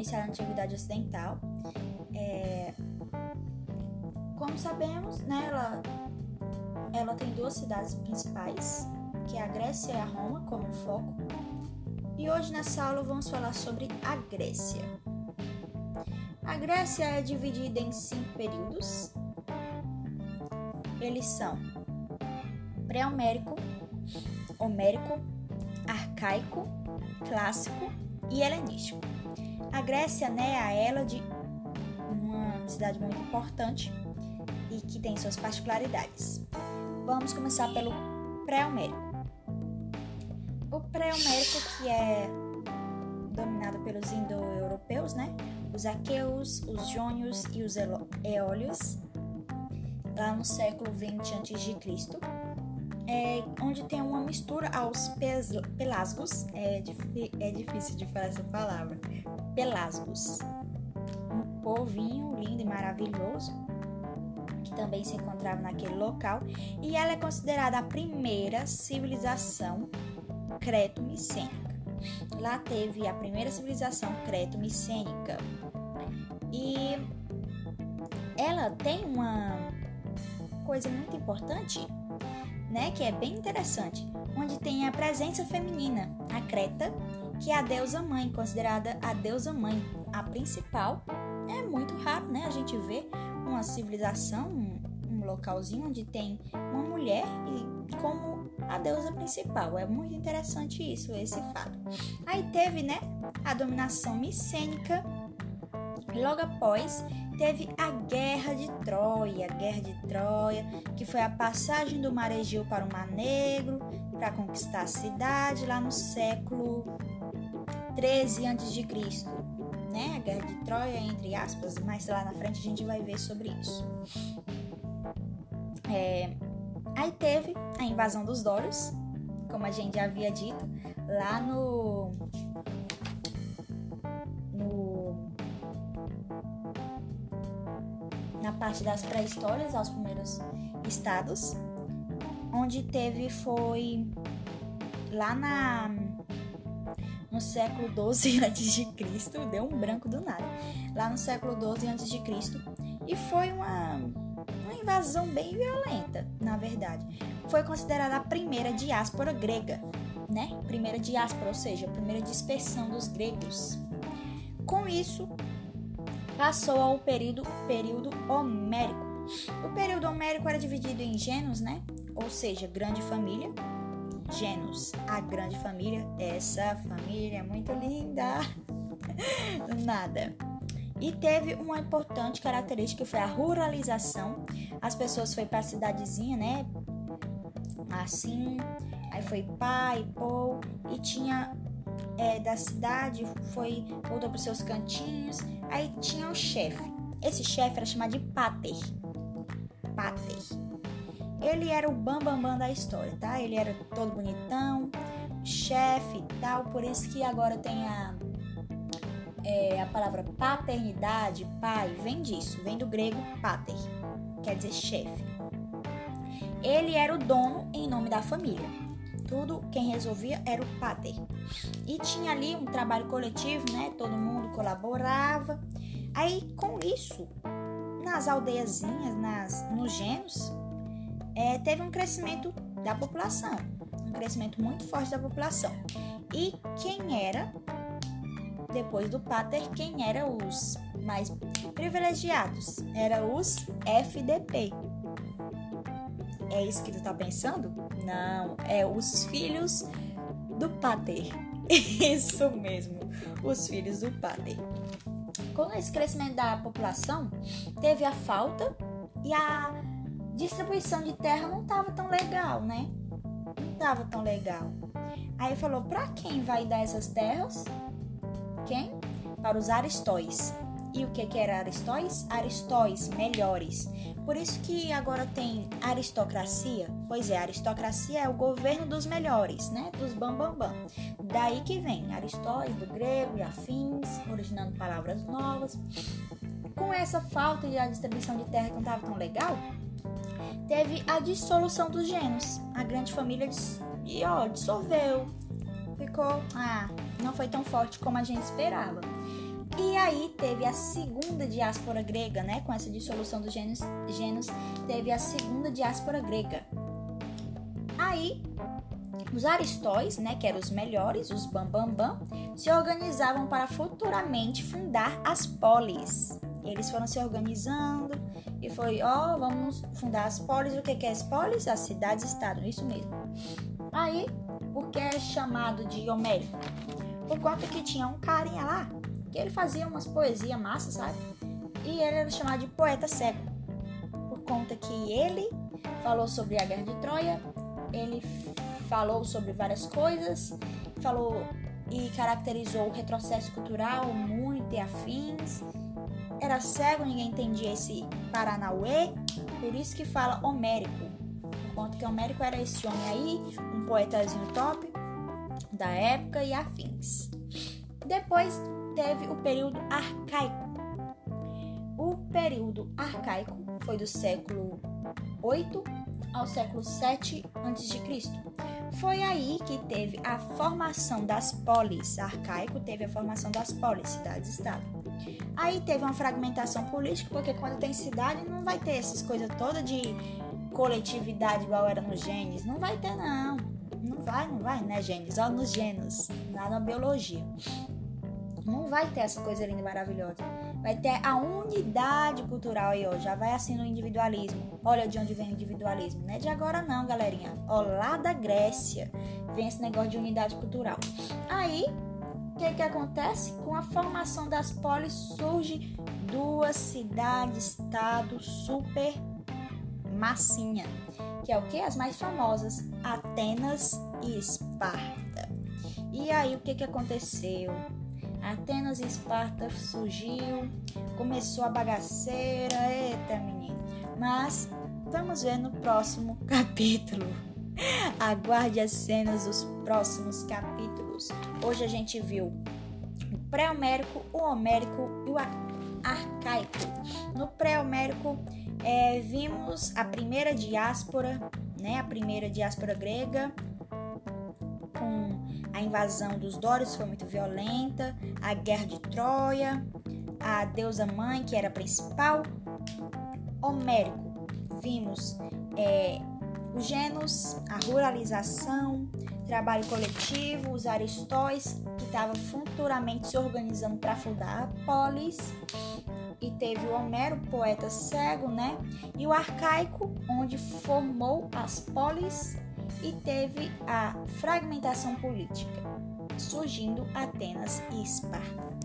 iniciar a Antiguidade Ocidental. É, como sabemos, né, ela, ela tem duas cidades principais, que é a Grécia e a Roma, como foco. E hoje nessa aula vamos falar sobre a Grécia. A Grécia é dividida em cinco períodos. Eles são pré-homérico, homérico, arcaico, clássico e helenístico. A Grécia né, é a ela de uma cidade muito importante e que tem suas particularidades. Vamos começar pelo pré-homérico. O pré-homérico que é dominado pelos indo-europeus, né? Os aqueus, os jônios e os eólios, lá no século 20 a.C., é, onde tem uma mistura aos pelasgos, é, é difícil de falar essa palavra, pelasgos, um povinho lindo e maravilhoso, que também se encontrava naquele local, e ela é considerada a primeira civilização creto-micênica. Lá teve a primeira civilização creto-micênica. E ela tem uma coisa muito importante, né, que é bem interessante, onde tem a presença feminina, a Creta, que é a deusa mãe, considerada a deusa mãe, a principal. É muito raro, né, a gente ver uma civilização, um, um localzinho onde tem uma mulher e como a deusa principal. É muito interessante isso, esse fato. Aí teve, né, a dominação micênica. Logo após, teve a Guerra de Troia, a Guerra de Troia, que foi a passagem do Mar Egeu para o Mar Negro para conquistar a cidade lá no século 13 a.C., né? A Guerra de Troia, entre aspas, mas lá na frente a gente vai ver sobre isso. É, Aí teve a invasão dos Doros, como a gente já havia dito, lá no na parte das pré-histórias, aos primeiros estados, onde teve foi lá na no século 12 a.C., deu um branco do nada. Lá no século 12 a.C., e foi uma invasão bem violenta, na verdade. Foi considerada a primeira diáspora grega, né? Primeira diáspora, ou seja, a primeira dispersão dos gregos. Com isso, passou ao período, período homérico. O período homérico era dividido em gêneros, né? Ou seja, grande família. Gêneros, a grande família. Essa família é muito linda. Nada. E teve uma importante característica que foi a ruralização. As pessoas foi para cidadezinha, né? Assim, aí foi pai, pô, e tinha é, da cidade, foi voltou para os seus cantinhos. Aí tinha o chefe. Esse chefe era chamado de pater. Pater. Ele era o bambambam bam, bam da história, tá? Ele era todo bonitão, chefe e tal, por isso que agora tem a é, a palavra paternidade, pai, vem disso, vem do grego pater, quer dizer chefe. Ele era o dono em nome da família. Tudo quem resolvia era o pater. E tinha ali um trabalho coletivo, né? Todo mundo colaborava. Aí com isso, nas aldeiazinhas, nas, nos genos, é, teve um crescimento da população, um crescimento muito forte da população. E quem era depois do Pater, quem eram os mais privilegiados? Era os FDP. É isso que tu tá pensando? Não, é os filhos do Pater. Isso mesmo, os filhos do Pater. Com esse crescimento da população, teve a falta e a distribuição de terra não estava tão legal, né? Não estava tão legal. Aí falou: para quem vai dar essas terras? quem? Para os aristóis. E o que, que era aristóis? Aristóis, melhores. Por isso que agora tem aristocracia. Pois é, aristocracia é o governo dos melhores, né? Dos bambambam. Bam, bam. Daí que vem aristóis, do grego e afins, originando palavras novas. Com essa falta de distribuição de terra que não estava tão legal, teve a dissolução dos gêneros. A grande família e ó, dissolveu. Ficou, ah, não foi tão forte como a gente esperava. E aí teve a segunda diáspora grega, né? Com essa dissolução dos gênios, gênios teve a segunda diáspora grega. Aí os aristóis, né, que eram os melhores, os bambambam, bam, bam, se organizavam para futuramente fundar as polis. Eles foram se organizando e foi, ó, oh, vamos fundar as polis. O que, que é as polis? As cidades-estado, isso mesmo. Aí, por que é chamado de homérico? Por conta que tinha um carinha lá que ele fazia umas poesias massas, sabe? E ele era chamado de poeta cego. Por conta que ele falou sobre a guerra de Troia, ele falou sobre várias coisas, falou e caracterizou o retrocesso cultural muito e afins. Era cego, ninguém entendia esse Paranauê, por isso que fala homérico. Por conta que homérico era esse homem aí, um poetazinho top da época e afins. Depois teve o período arcaico. O período arcaico foi do século 8 ao século 7 a.C. Foi aí que teve a formação das polis. Arcaico teve a formação das polis, cidades-estado. Aí teve uma fragmentação política, porque quando tem cidade não vai ter essas coisas todas de coletividade igual era no Gênesis. Não vai ter, não. Não vai, não vai, né, Gênesis? Olha nos genos, nada na biologia. Não vai ter essa coisa linda e maravilhosa. Vai ter a unidade cultural aí, ó. Já vai assim no individualismo. Olha de onde vem o individualismo. Não é de agora não, galerinha. Ó, lá da Grécia vem esse negócio de unidade cultural. Aí, o que que acontece? Com a formação das polis surge duas cidades-estado super massinha. Que é o que? As mais famosas, Atenas e Esparta. E aí, o que que aconteceu? Atenas e Esparta surgiu, começou a bagaceira, eita menino. Mas vamos ver no próximo capítulo. Aguarde as cenas dos próximos capítulos. Hoje a gente viu o pré-homérico, o homérico e o arcaico. No pré-homérico é, vimos a primeira diáspora, né, a primeira diáspora grega, a invasão dos Dórios foi muito violenta, a guerra de Troia, a deusa mãe, que era a principal. Homérico, vimos é, os genos, a ruralização, trabalho coletivo, os aristóis, que estavam futuramente se organizando para fundar a polis, e teve o Homero, poeta cego, né? E o arcaico, onde formou as polis e teve a fragmentação política, surgindo Atenas e Esparta.